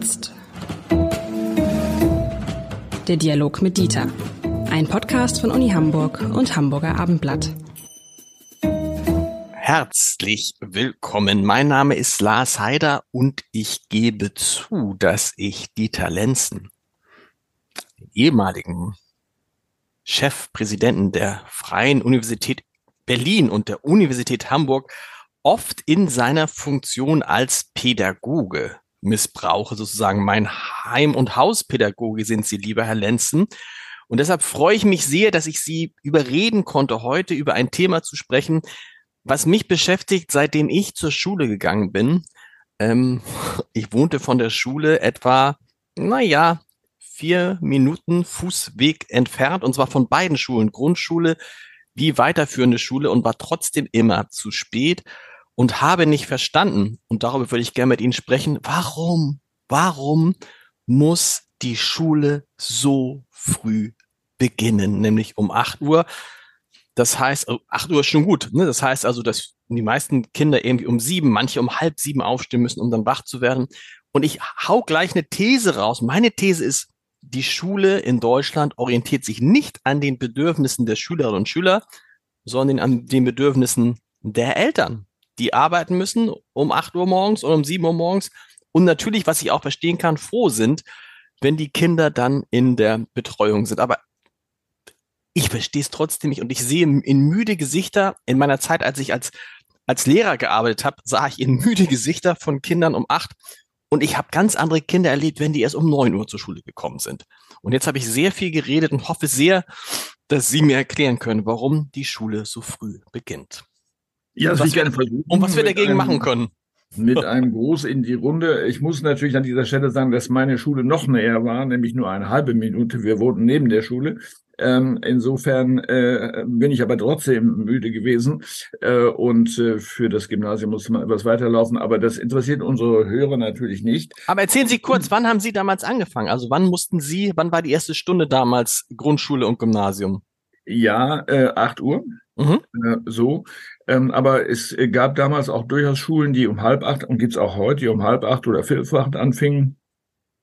jetzt. Der Dialog mit Dieter. Ein Podcast von Uni Hamburg und Hamburger Abendblatt. Herzlich willkommen. Mein Name ist Lars Heider und ich gebe zu, dass ich Dieter Lenzen, den ehemaligen Chefpräsidenten der Freien Universität Berlin und der Universität Hamburg, oft in seiner Funktion als Pädagoge missbrauche, sozusagen mein Heim- und Hauspädagoge sind Sie, lieber Herr Lenzen. Und deshalb freue ich mich sehr, dass ich Sie überreden konnte, heute über ein Thema zu sprechen, was mich beschäftigt, seitdem ich zur Schule gegangen bin. Ähm, ich wohnte von der Schule etwa, naja, vier Minuten Fußweg entfernt, und zwar von beiden Schulen, Grundschule wie weiterführende Schule, und war trotzdem immer zu spät und habe nicht verstanden, und darüber würde ich gerne mit Ihnen sprechen, warum, warum muss die Schule so früh beginnen, nämlich um acht Uhr. Das heißt, oh, acht Uhr ist schon gut. Ne? Das heißt also, dass die meisten Kinder irgendwie um sieben, manche um halb sieben aufstehen müssen, um dann wach zu werden. Und ich hau gleich eine These raus. Meine These ist, die Schule in Deutschland orientiert sich nicht an den Bedürfnissen der Schülerinnen und Schüler, sondern an den Bedürfnissen der Eltern die arbeiten müssen um 8 Uhr morgens oder um 7 Uhr morgens und natürlich, was ich auch verstehen kann, froh sind, wenn die Kinder dann in der Betreuung sind. Aber ich verstehe es trotzdem nicht und ich sehe in müde Gesichter, in meiner Zeit, als ich als, als Lehrer gearbeitet habe, sah ich in müde Gesichter von Kindern um 8 und ich habe ganz andere Kinder erlebt, wenn die erst um 9 Uhr zur Schule gekommen sind. Und jetzt habe ich sehr viel geredet und hoffe sehr, dass Sie mir erklären können, warum die Schule so früh beginnt. Ja, das will ich gerne versuchen. Und was wir dagegen einem, machen können. Mit einem Gruß in die Runde. Ich muss natürlich an dieser Stelle sagen, dass meine Schule noch näher war, nämlich nur eine halbe Minute. Wir wohnten neben der Schule. Ähm, insofern äh, bin ich aber trotzdem müde gewesen äh, und äh, für das Gymnasium musste man etwas weiterlaufen. Aber das interessiert unsere Hörer natürlich nicht. Aber erzählen Sie kurz, wann haben Sie damals angefangen? Also wann mussten Sie, wann war die erste Stunde damals Grundschule und Gymnasium? Ja, äh, 8 Uhr. Mhm. Äh, so. Ähm, aber es gab damals auch durchaus Schulen, die um halb acht und gibt's auch heute, die um halb acht oder viertel acht anfingen.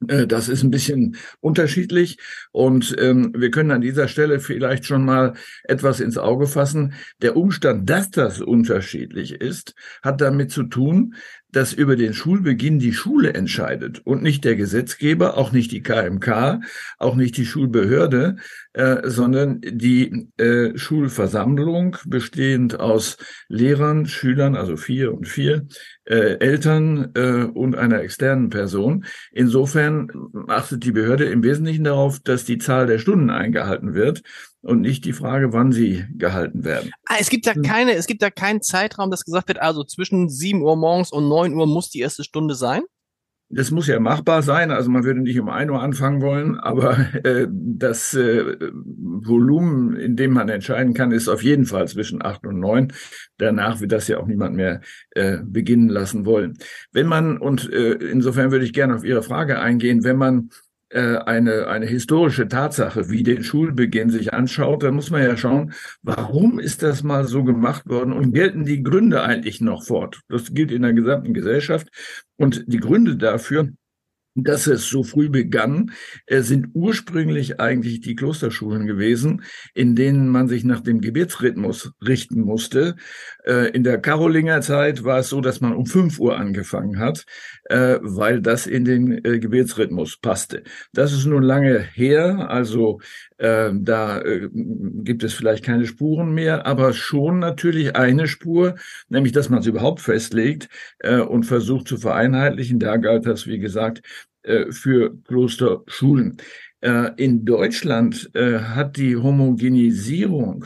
Äh, das ist ein bisschen unterschiedlich und ähm, wir können an dieser Stelle vielleicht schon mal etwas ins Auge fassen. Der Umstand, dass das unterschiedlich ist, hat damit zu tun, dass über den Schulbeginn die Schule entscheidet und nicht der Gesetzgeber, auch nicht die KMK, auch nicht die Schulbehörde, äh, sondern die äh, Schulversammlung bestehend aus Lehrern, Schülern, also vier und vier, äh, Eltern äh, und einer externen Person. Insofern achtet die Behörde im Wesentlichen darauf, dass die Zahl der Stunden eingehalten wird und nicht die Frage, wann sie gehalten werden. Ah, es gibt da hm. keine, es gibt da keinen Zeitraum, dass gesagt wird, also zwischen 7 Uhr morgens und 9 Uhr muss die erste Stunde sein? Das muss ja machbar sein. Also man würde nicht um 1 Uhr anfangen wollen, aber äh, das äh, Volumen, in dem man entscheiden kann, ist auf jeden Fall zwischen 8 und 9. Danach wird das ja auch niemand mehr äh, beginnen lassen wollen. Wenn man, und äh, insofern würde ich gerne auf Ihre Frage eingehen, wenn man eine, eine historische Tatsache wie den Schulbeginn sich anschaut, dann muss man ja schauen, warum ist das mal so gemacht worden und gelten die Gründe eigentlich noch fort? Das gilt in der gesamten Gesellschaft. Und die Gründe dafür dass es so früh begann, äh, sind ursprünglich eigentlich die Klosterschulen gewesen, in denen man sich nach dem Gebetsrhythmus richten musste. Äh, in der Karolinger Zeit war es so, dass man um fünf Uhr angefangen hat, äh, weil das in den Gebetsrhythmus passte. Das ist nun lange her, also da gibt es vielleicht keine Spuren mehr, aber schon natürlich eine Spur, nämlich dass man es überhaupt festlegt und versucht zu vereinheitlichen. Da galt das, wie gesagt, äh, für Klosterschulen. Äh, in Deutschland äh, hat die Homogenisierung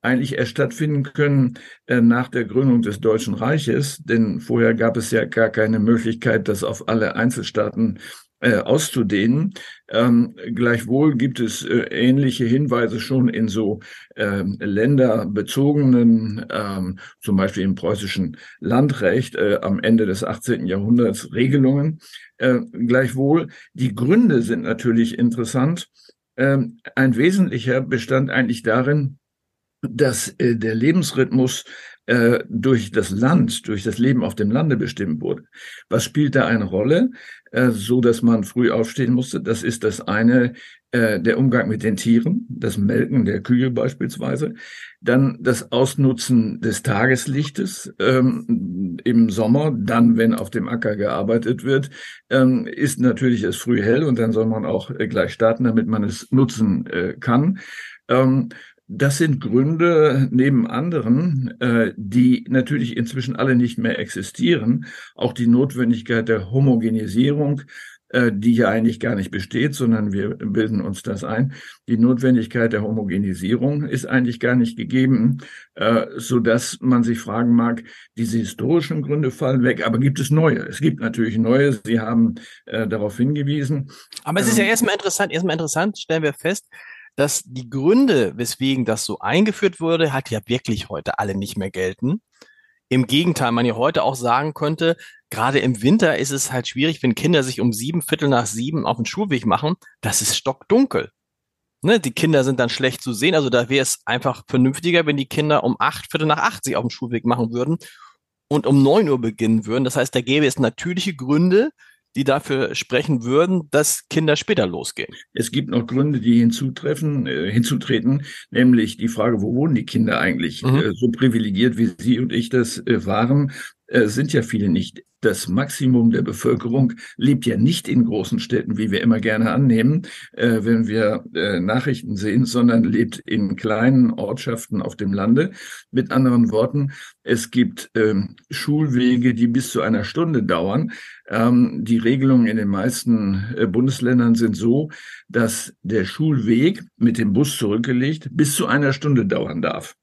eigentlich erst stattfinden können nach der Gründung des Deutschen Reiches, denn vorher gab es ja gar keine Möglichkeit, das auf alle Einzelstaaten äh, auszudehnen. Ähm, gleichwohl gibt es äh, ähnliche Hinweise schon in so ähm, länderbezogenen, ähm, zum Beispiel im preußischen Landrecht äh, am Ende des 18. Jahrhunderts Regelungen. Äh, gleichwohl, die Gründe sind natürlich interessant. Ähm, ein wesentlicher bestand eigentlich darin, dass äh, der Lebensrhythmus äh, durch das Land, durch das Leben auf dem Lande bestimmt wurde. Was spielt da eine Rolle? Äh, so dass man früh aufstehen musste. Das ist das eine, äh, der Umgang mit den Tieren, das Melken der Kühe beispielsweise. Dann das Ausnutzen des Tageslichtes ähm, im Sommer, dann, wenn auf dem Acker gearbeitet wird, ähm, ist natürlich es früh hell und dann soll man auch äh, gleich starten, damit man es nutzen äh, kann. Ähm, das sind Gründe neben anderen, äh, die natürlich inzwischen alle nicht mehr existieren. Auch die Notwendigkeit der Homogenisierung, äh, die ja eigentlich gar nicht besteht, sondern wir bilden uns das ein. Die Notwendigkeit der Homogenisierung ist eigentlich gar nicht gegeben, äh, so dass man sich fragen mag, diese historischen Gründe fallen weg, aber gibt es neue? Es gibt natürlich neue. Sie haben äh, darauf hingewiesen. Aber es ist ja ähm, erstmal interessant, erstmal interessant, stellen wir fest, dass die Gründe, weswegen das so eingeführt wurde, halt ja wirklich heute alle nicht mehr gelten. Im Gegenteil, man ja heute auch sagen könnte, gerade im Winter ist es halt schwierig, wenn Kinder sich um sieben Viertel nach sieben auf den Schulweg machen. Das ist stockdunkel. Ne, die Kinder sind dann schlecht zu sehen. Also da wäre es einfach vernünftiger, wenn die Kinder um acht Viertel nach acht sich auf den Schulweg machen würden und um neun Uhr beginnen würden. Das heißt, da gäbe es natürliche Gründe, die dafür sprechen würden, dass Kinder später losgehen. Es gibt noch Gründe, die hinzutreffen, äh, hinzutreten, nämlich die Frage, wo wohnen die Kinder eigentlich? Mhm. Äh, so privilegiert wie Sie und ich das äh, waren, äh, sind ja viele nicht das Maximum der Bevölkerung lebt ja nicht in großen Städten, wie wir immer gerne annehmen, äh, wenn wir äh, Nachrichten sehen, sondern lebt in kleinen Ortschaften auf dem Lande. Mit anderen Worten, es gibt ähm, Schulwege, die bis zu einer Stunde dauern. Ähm, die Regelungen in den meisten äh, Bundesländern sind so, dass der Schulweg mit dem Bus zurückgelegt bis zu einer Stunde dauern darf.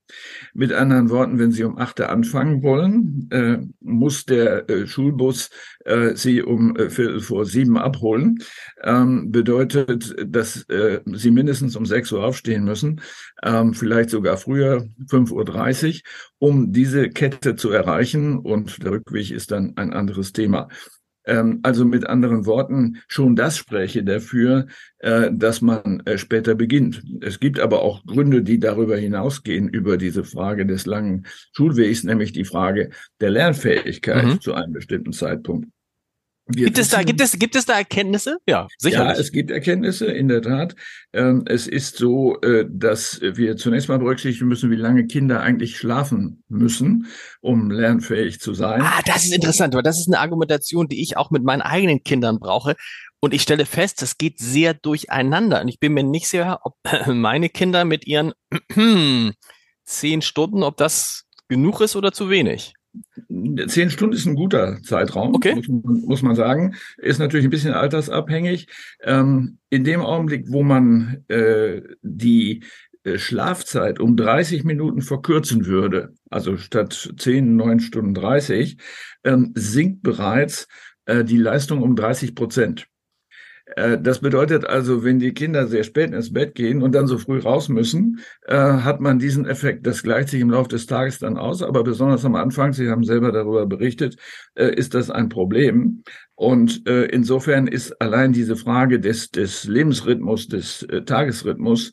Mit anderen Worten, wenn Sie um acht Uhr anfangen wollen, äh, muss der äh, Schulbus äh, Sie um äh, Viertel vor sieben abholen. Ähm, bedeutet, dass äh, Sie mindestens um sechs Uhr aufstehen müssen, ähm, vielleicht sogar früher, fünf Uhr, dreißig, um diese Kette zu erreichen. Und der Rückweg ist dann ein anderes Thema. Ähm, also mit anderen Worten, schon das spräche dafür, äh, dass man äh, später beginnt. Es gibt aber auch Gründe, die darüber hinausgehen, über diese Frage des langen Schulwegs, nämlich die Frage der Lernfähigkeit mhm. zu einem bestimmten Zeitpunkt. Wir gibt es da, gibt es, gibt es da Erkenntnisse? Ja, sicher. Ja, es gibt Erkenntnisse, in der Tat. Ähm, es ist so, äh, dass wir zunächst mal berücksichtigen müssen, wie lange Kinder eigentlich schlafen müssen, um lernfähig zu sein. Ah, das ist interessant, weil das ist eine Argumentation, die ich auch mit meinen eigenen Kindern brauche. Und ich stelle fest, das geht sehr durcheinander. Und ich bin mir nicht sicher, ob meine Kinder mit ihren zehn Stunden, ob das genug ist oder zu wenig. Zehn Stunden ist ein guter Zeitraum, okay. muss, man, muss man sagen. Ist natürlich ein bisschen altersabhängig. Ähm, in dem Augenblick, wo man äh, die äh, Schlafzeit um 30 Minuten verkürzen würde, also statt 10, 9 Stunden 30, ähm, sinkt bereits äh, die Leistung um 30 Prozent. Äh, das bedeutet also, wenn die Kinder sehr spät ins Bett gehen und dann so früh raus müssen, äh, hat man diesen Effekt. Das gleicht sich im Laufe des Tages dann aus, aber besonders am Anfang, Sie haben selber darüber berichtet, äh, ist das ein Problem. Und insofern ist allein diese Frage des, des Lebensrhythmus, des Tagesrhythmus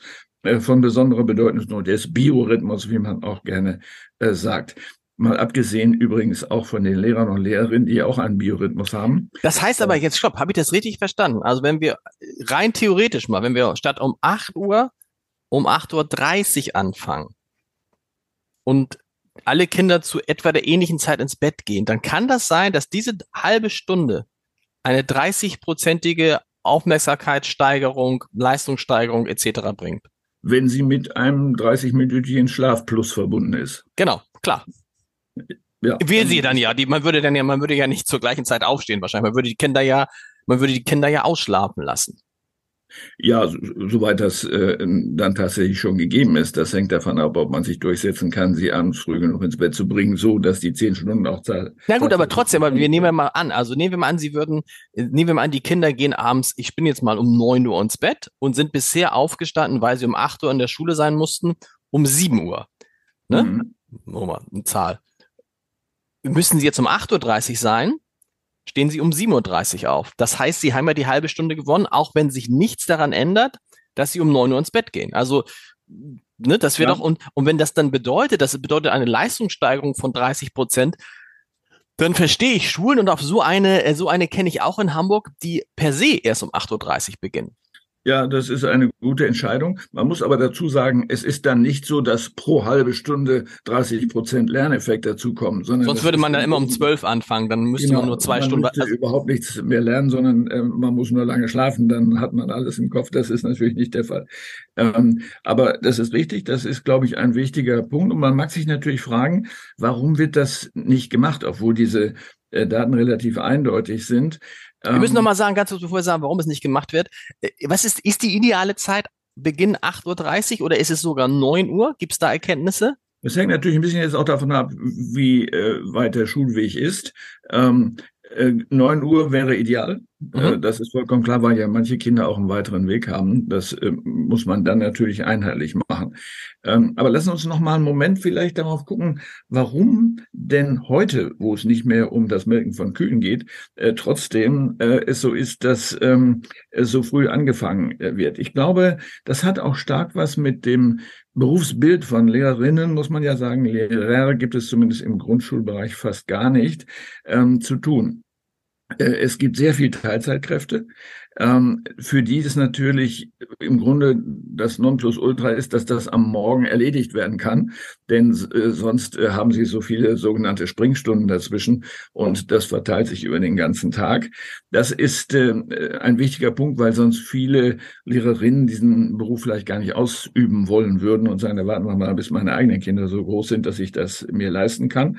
von besonderer Bedeutung, nur des Biorhythmus, wie man auch gerne sagt. Mal abgesehen übrigens auch von den Lehrern und Lehrerinnen, die auch einen Biorhythmus haben. Das heißt aber jetzt, stopp, habe ich das richtig verstanden? Also wenn wir rein theoretisch mal, wenn wir statt um 8 Uhr um 8.30 Uhr anfangen und alle Kinder zu etwa der ähnlichen Zeit ins Bett gehen, dann kann das sein, dass diese halbe Stunde eine 30-prozentige Aufmerksamkeitssteigerung, Leistungssteigerung etc. bringt. Wenn sie mit einem 30-minütigen Schlafplus verbunden ist. Genau, klar. Ja. Will sie dann ja. Die, man würde dann ja, man würde ja nicht zur gleichen Zeit aufstehen wahrscheinlich. Man würde die Kinder ja, man würde die Kinder ja ausschlafen lassen. Ja, soweit das äh, dann tatsächlich schon gegeben ist. Das hängt davon ab, ob man sich durchsetzen kann, sie abends früh genug ins Bett zu bringen, so dass die zehn Stunden auch zahlen. Na gut, aber trotzdem, aber wir nehmen mal an, also nehmen wir mal an, sie würden, nehmen wir mal an, die Kinder gehen abends, ich bin jetzt mal um neun Uhr ins Bett und sind bisher aufgestanden, weil sie um acht Uhr in der Schule sein mussten, um sieben Uhr. Ne? Mhm. Nochmal, eine Zahl. Müssen Sie jetzt um 8.30 Uhr sein, stehen Sie um 7.30 Uhr auf. Das heißt, Sie haben ja die halbe Stunde gewonnen, auch wenn sich nichts daran ändert, dass Sie um 9 Uhr ins Bett gehen. Also ne, das wäre ja. doch, und, und wenn das dann bedeutet, das bedeutet eine Leistungssteigerung von 30 Prozent, dann verstehe ich Schulen und auf so eine, äh, so eine kenne ich auch in Hamburg, die per se erst um 8.30 Uhr beginnen. Ja, das ist eine gute Entscheidung. Man muss aber dazu sagen, es ist dann nicht so, dass pro halbe Stunde 30 Prozent Lerneffekt dazukommen. Sondern Sonst würde man dann immer um zwölf anfangen, dann müsste genau, man nur zwei man Stunden. Also überhaupt nichts mehr lernen, sondern äh, man muss nur lange schlafen, dann hat man alles im Kopf. Das ist natürlich nicht der Fall. Ähm, aber das ist richtig, das ist, glaube ich, ein wichtiger Punkt. Und man mag sich natürlich fragen, warum wird das nicht gemacht, obwohl diese äh, Daten relativ eindeutig sind. Wir müssen noch mal sagen, ganz kurz bevor wir sagen, warum es nicht gemacht wird. Äh, was ist, ist die ideale Zeit Beginn 8.30 Uhr oder ist es sogar 9 Uhr? Gibt es da Erkenntnisse? Das hängt natürlich ein bisschen jetzt auch davon ab, wie äh, weit der Schulweg ist. Ähm, äh, 9 Uhr wäre ideal. Äh, mhm. Das ist vollkommen klar, weil ja manche Kinder auch einen weiteren Weg haben. Das äh, muss man dann natürlich einheitlich machen. Ähm, aber lassen uns noch mal einen Moment vielleicht darauf gucken, warum denn heute, wo es nicht mehr um das Melken von Kühen geht, äh, trotzdem äh, es so ist, dass ähm, es so früh angefangen äh, wird. Ich glaube, das hat auch stark was mit dem Berufsbild von Lehrerinnen, muss man ja sagen, Lehrer gibt es zumindest im Grundschulbereich fast gar nicht, ähm, zu tun. Äh, es gibt sehr viel Teilzeitkräfte, ähm, für die es natürlich im Grunde das Nonplusultra ist, dass das am Morgen erledigt werden kann, denn äh, sonst äh, haben sie so viele sogenannte Springstunden dazwischen und das verteilt sich über den ganzen Tag. Das ist ein wichtiger Punkt, weil sonst viele Lehrerinnen diesen Beruf vielleicht gar nicht ausüben wollen würden und sagen, da warten wir mal, bis meine eigenen Kinder so groß sind, dass ich das mir leisten kann.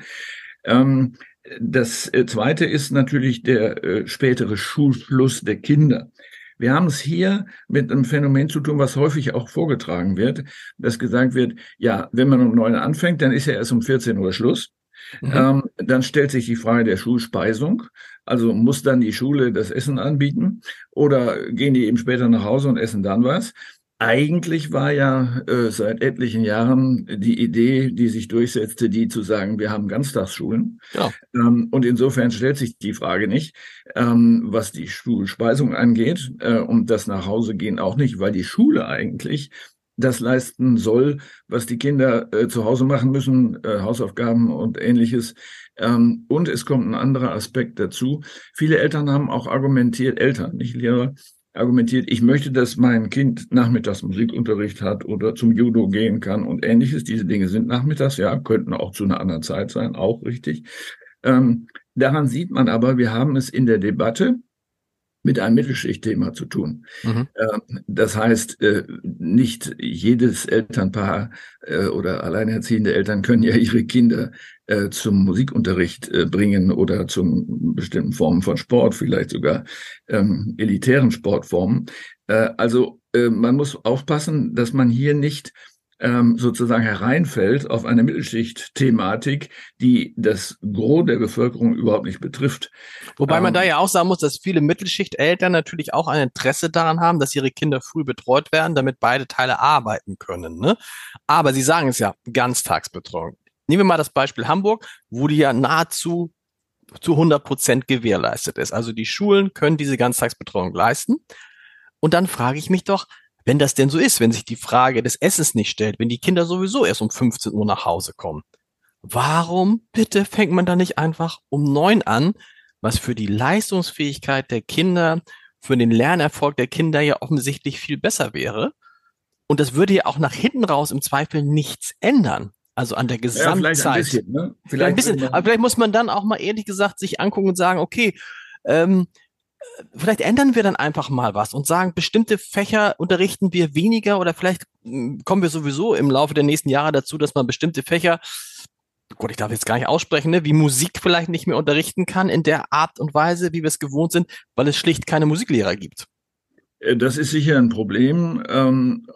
Ähm, das äh, Zweite ist natürlich der äh, spätere Schulschluss der Kinder. Wir haben es hier mit einem Phänomen zu tun, was häufig auch vorgetragen wird, dass gesagt wird, ja, wenn man um neun anfängt, dann ist ja erst um 14 Uhr Schluss. Mhm. Ähm, dann stellt sich die Frage der Schulspeisung. Also muss dann die Schule das Essen anbieten oder gehen die eben später nach Hause und essen dann was? Eigentlich war ja äh, seit etlichen Jahren die Idee, die sich durchsetzte, die zu sagen, wir haben Ganztagsschulen. Ja. Ähm, und insofern stellt sich die Frage nicht, ähm, was die Schulspeisung angeht äh, und das nach Hause gehen auch nicht, weil die Schule eigentlich das leisten soll, was die Kinder äh, zu Hause machen müssen, äh, Hausaufgaben und ähnliches. Ähm, und es kommt ein anderer Aspekt dazu. Viele Eltern haben auch argumentiert, Eltern, nicht Lehrer, argumentiert, ich möchte, dass mein Kind nachmittags Musikunterricht hat oder zum Judo gehen kann und ähnliches. Diese Dinge sind nachmittags, ja, könnten auch zu einer anderen Zeit sein, auch richtig. Ähm, daran sieht man aber, wir haben es in der Debatte mit einem Mittelschichtthema zu tun. Mhm. Ähm, das heißt, äh, nicht jedes Elternpaar äh, oder alleinerziehende Eltern können ja ihre Kinder äh, zum Musikunterricht bringen oder zum bestimmten Formen von Sport, vielleicht sogar ähm, elitären Sportformen. Also man muss aufpassen, dass man hier nicht ähm, sozusagen hereinfällt auf eine Mittelschicht-Thematik, die das Gros der Bevölkerung überhaupt nicht betrifft. Wobei man ähm, da ja auch sagen muss, dass viele Mittelschichteltern natürlich auch ein Interesse daran haben, dass ihre Kinder früh betreut werden, damit beide Teile arbeiten können. Ne? Aber Sie sagen es ja, Ganztagsbetreuung. Nehmen wir mal das Beispiel Hamburg, wo die ja nahezu zu 100 Prozent gewährleistet ist. Also die Schulen können diese Ganztagsbetreuung leisten. Und dann frage ich mich doch, wenn das denn so ist, wenn sich die Frage des Essens nicht stellt, wenn die Kinder sowieso erst um 15 Uhr nach Hause kommen, warum bitte fängt man da nicht einfach um neun an, was für die Leistungsfähigkeit der Kinder, für den Lernerfolg der Kinder ja offensichtlich viel besser wäre? Und das würde ja auch nach hinten raus im Zweifel nichts ändern. Also an der Gesamtzeit. Ja, vielleicht ein bisschen, ne? vielleicht ein bisschen. Aber vielleicht muss man dann auch mal ehrlich gesagt sich angucken und sagen, okay, ähm, vielleicht ändern wir dann einfach mal was und sagen, bestimmte Fächer unterrichten wir weniger oder vielleicht hm, kommen wir sowieso im Laufe der nächsten Jahre dazu, dass man bestimmte Fächer, Gott, ich darf jetzt gar nicht aussprechen, ne, wie Musik vielleicht nicht mehr unterrichten kann in der Art und Weise, wie wir es gewohnt sind, weil es schlicht keine Musiklehrer gibt. Äh, das ist sicher ein Problem. Ähm,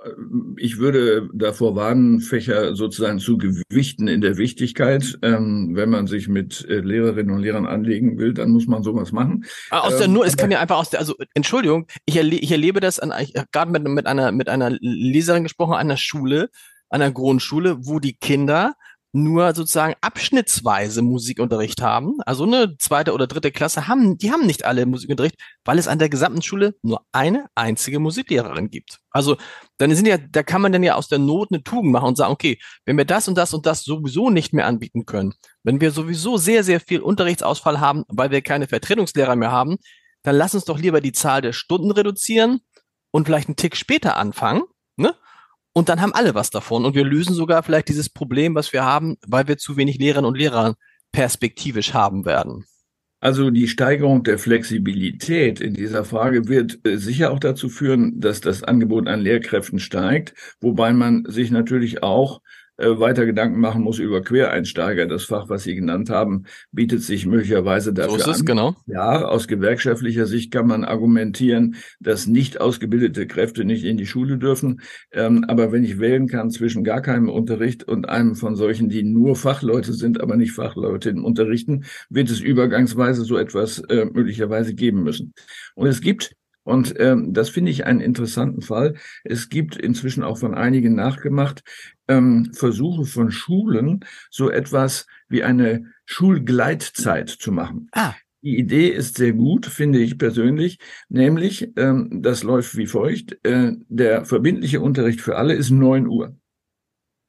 ich würde davor warnen, Fächer sozusagen zu gewichten in der Wichtigkeit. Ähm, wenn man sich mit äh, Lehrerinnen und Lehrern anlegen will, dann muss man sowas machen. Ah, aus der ähm, Nur, es kann ja einfach aus der, also Entschuldigung, ich, erle ich erlebe das an, ich habe gerade mit, mit einer mit einer Leserin gesprochen, einer Schule, einer Grundschule, wo die Kinder nur sozusagen abschnittsweise Musikunterricht haben. Also eine zweite oder dritte Klasse haben, die haben nicht alle Musikunterricht, weil es an der gesamten Schule nur eine einzige Musiklehrerin gibt. Also dann sind ja, da kann man dann ja aus der Not eine Tugend machen und sagen, okay, wenn wir das und das und das sowieso nicht mehr anbieten können, wenn wir sowieso sehr, sehr viel Unterrichtsausfall haben, weil wir keine Vertretungslehrer mehr haben, dann lass uns doch lieber die Zahl der Stunden reduzieren und vielleicht einen Tick später anfangen, ne? Und dann haben alle was davon. Und wir lösen sogar vielleicht dieses Problem, was wir haben, weil wir zu wenig Lehrerinnen und Lehrer perspektivisch haben werden. Also die Steigerung der Flexibilität in dieser Frage wird äh, sicher auch dazu führen, dass das Angebot an Lehrkräften steigt, wobei man sich natürlich auch weiter Gedanken machen muss über Quereinsteiger. Das Fach, was Sie genannt haben, bietet sich möglicherweise dafür so ist es, an. Genau. Ja, aus gewerkschaftlicher Sicht kann man argumentieren, dass nicht ausgebildete Kräfte nicht in die Schule dürfen. Ähm, aber wenn ich wählen kann zwischen gar keinem Unterricht und einem von solchen, die nur Fachleute sind, aber nicht Fachleute im Unterrichten, wird es übergangsweise so etwas äh, möglicherweise geben müssen. Und es gibt und ähm, das finde ich einen interessanten Fall. Es gibt inzwischen auch von einigen nachgemacht ähm, Versuche von Schulen, so etwas wie eine Schulgleitzeit zu machen. Ah. Die Idee ist sehr gut, finde ich persönlich, nämlich, ähm, das läuft wie folgt, äh, der verbindliche Unterricht für alle ist neun Uhr.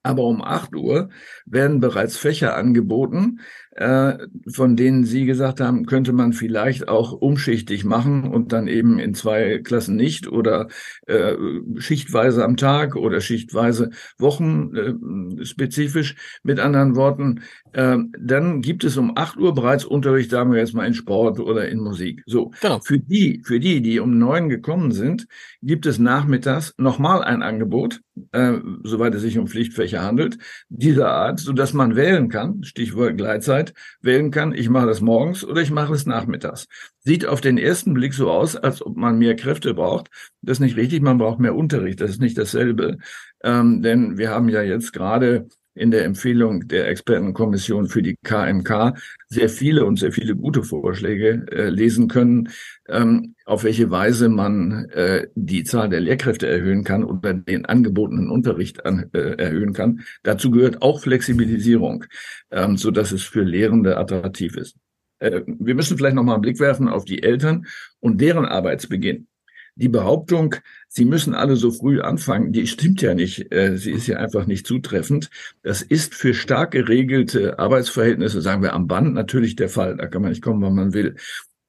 Aber um acht Uhr werden bereits Fächer angeboten, von denen Sie gesagt haben, könnte man vielleicht auch umschichtig machen und dann eben in zwei Klassen nicht oder äh, schichtweise am Tag oder schichtweise wochenspezifisch. Äh, Mit anderen Worten, äh, dann gibt es um acht Uhr bereits Unterricht, sagen wir jetzt mal in Sport oder in Musik. So, genau. für die, für die, die um neun gekommen sind, gibt es nachmittags nochmal ein Angebot, äh, soweit es sich um Pflichtfächer handelt, dieser Art, so dass man wählen kann. Stichwort Gleitzeit Zeit wählen kann, ich mache das morgens oder ich mache es nachmittags. Sieht auf den ersten Blick so aus, als ob man mehr Kräfte braucht. Das ist nicht richtig, man braucht mehr Unterricht. Das ist nicht dasselbe. Ähm, denn wir haben ja jetzt gerade in der Empfehlung der Expertenkommission für die KMK sehr viele und sehr viele gute Vorschläge äh, lesen können, ähm, auf welche Weise man äh, die Zahl der Lehrkräfte erhöhen kann oder den angebotenen Unterricht an, äh, erhöhen kann. Dazu gehört auch Flexibilisierung, ähm, so dass es für Lehrende attraktiv ist. Äh, wir müssen vielleicht noch mal einen Blick werfen auf die Eltern und deren Arbeitsbeginn. Die Behauptung, sie müssen alle so früh anfangen, die stimmt ja nicht. Äh, sie ist ja einfach nicht zutreffend. Das ist für stark geregelte Arbeitsverhältnisse, sagen wir am Band, natürlich der Fall. Da kann man nicht kommen, wann man will.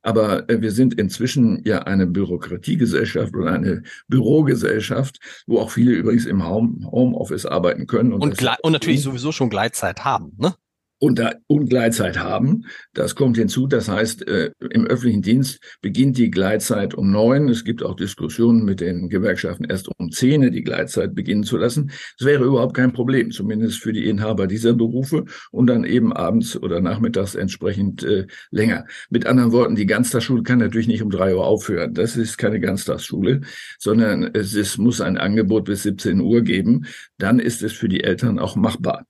Aber äh, wir sind inzwischen ja eine Bürokratiegesellschaft oder eine Bürogesellschaft, wo auch viele übrigens im Homeoffice arbeiten können. Und, und, und natürlich sowieso schon Gleitzeit haben, ne? Und, und Gleitzeit haben. Das kommt hinzu. Das heißt, äh, im öffentlichen Dienst beginnt die Gleitzeit um neun. Es gibt auch Diskussionen mit den Gewerkschaften, erst um zehn die Gleitzeit beginnen zu lassen. Das wäre überhaupt kein Problem, zumindest für die Inhaber dieser Berufe und dann eben abends oder nachmittags entsprechend äh, länger. Mit anderen Worten, die Ganztagsschule kann natürlich nicht um drei Uhr aufhören. Das ist keine Ganztagsschule, sondern es, es muss ein Angebot bis 17 Uhr geben. Dann ist es für die Eltern auch machbar.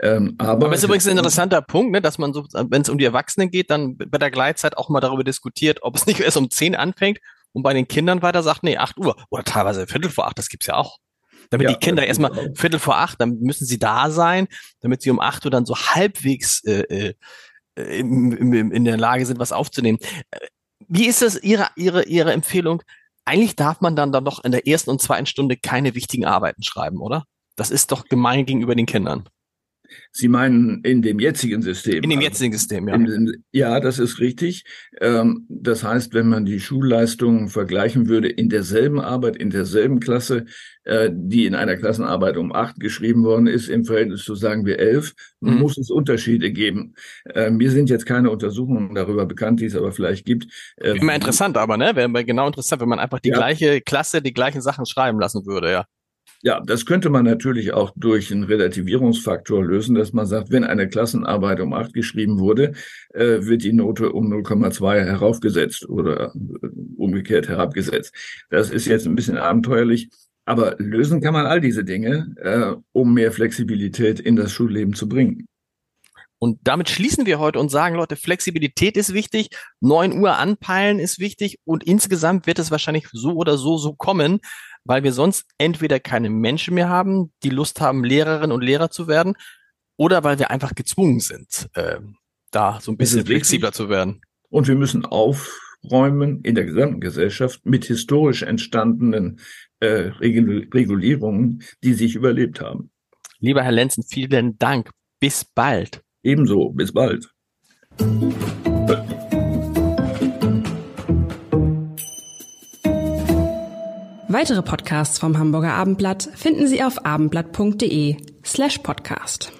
Ähm, aber, aber es ist übrigens ein interessanter Punkt, ne, dass man so, wenn es um die Erwachsenen geht, dann bei der Gleitzeit auch mal darüber diskutiert, ob es nicht erst um 10 anfängt und bei den Kindern weiter sagt, nee, 8 Uhr oder teilweise Viertel vor 8, das gibt's ja auch. Damit ja, die Kinder erstmal Viertel vor 8, dann müssen sie da sein, damit sie um 8 Uhr dann so halbwegs äh, äh, im, im, in der Lage sind, was aufzunehmen. Äh, wie ist das Ihre, Ihre, Ihre Empfehlung? Eigentlich darf man dann, dann doch in der ersten und zweiten Stunde keine wichtigen Arbeiten schreiben, oder? Das ist doch gemein gegenüber den Kindern. Sie meinen in dem jetzigen System? In dem jetzigen System, ja. In, ja, das ist richtig. Ähm, das heißt, wenn man die Schulleistungen vergleichen würde in derselben Arbeit, in derselben Klasse, äh, die in einer Klassenarbeit um acht geschrieben worden ist, im Verhältnis zu sagen wir elf, mhm. muss es Unterschiede geben. Äh, mir sind jetzt keine Untersuchungen darüber bekannt, die es aber vielleicht gibt. Äh, Immer interessant, aber ne, wäre genau interessant, wenn man einfach die ja. gleiche Klasse, die gleichen Sachen schreiben lassen würde, ja. Ja, das könnte man natürlich auch durch einen Relativierungsfaktor lösen, dass man sagt, wenn eine Klassenarbeit um acht geschrieben wurde, äh, wird die Note um 0,2 heraufgesetzt oder äh, umgekehrt herabgesetzt. Das ist jetzt ein bisschen abenteuerlich, aber lösen kann man all diese Dinge, äh, um mehr Flexibilität in das Schulleben zu bringen. Und damit schließen wir heute und sagen, Leute, Flexibilität ist wichtig, 9 Uhr anpeilen ist wichtig und insgesamt wird es wahrscheinlich so oder so so kommen, weil wir sonst entweder keine Menschen mehr haben, die Lust haben, Lehrerinnen und Lehrer zu werden, oder weil wir einfach gezwungen sind, äh, da so ein bisschen flexibler zu werden. Und wir müssen aufräumen in der gesamten Gesellschaft mit historisch entstandenen äh, Regulierungen, die sich überlebt haben. Lieber Herr Lenzen, vielen Dank. Bis bald. Ebenso, bis bald. Weitere Podcasts vom Hamburger Abendblatt finden Sie auf abendblatt.de slash podcast.